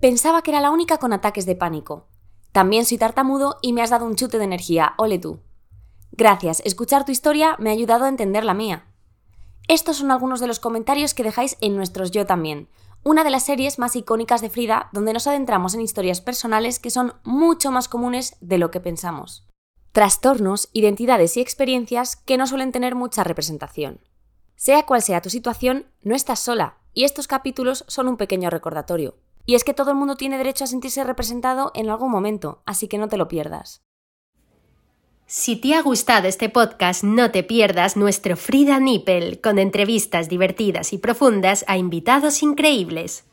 Pensaba que era la única con ataques de pánico. También soy tartamudo y me has dado un chute de energía, ole tú. Gracias, escuchar tu historia me ha ayudado a entender la mía. Estos son algunos de los comentarios que dejáis en nuestros Yo también, una de las series más icónicas de Frida, donde nos adentramos en historias personales que son mucho más comunes de lo que pensamos. Trastornos, identidades y experiencias que no suelen tener mucha representación. Sea cual sea tu situación, no estás sola, y estos capítulos son un pequeño recordatorio. Y es que todo el mundo tiene derecho a sentirse representado en algún momento, así que no te lo pierdas. Si te ha gustado este podcast, no te pierdas nuestro Frida Nippel, con entrevistas divertidas y profundas a invitados increíbles.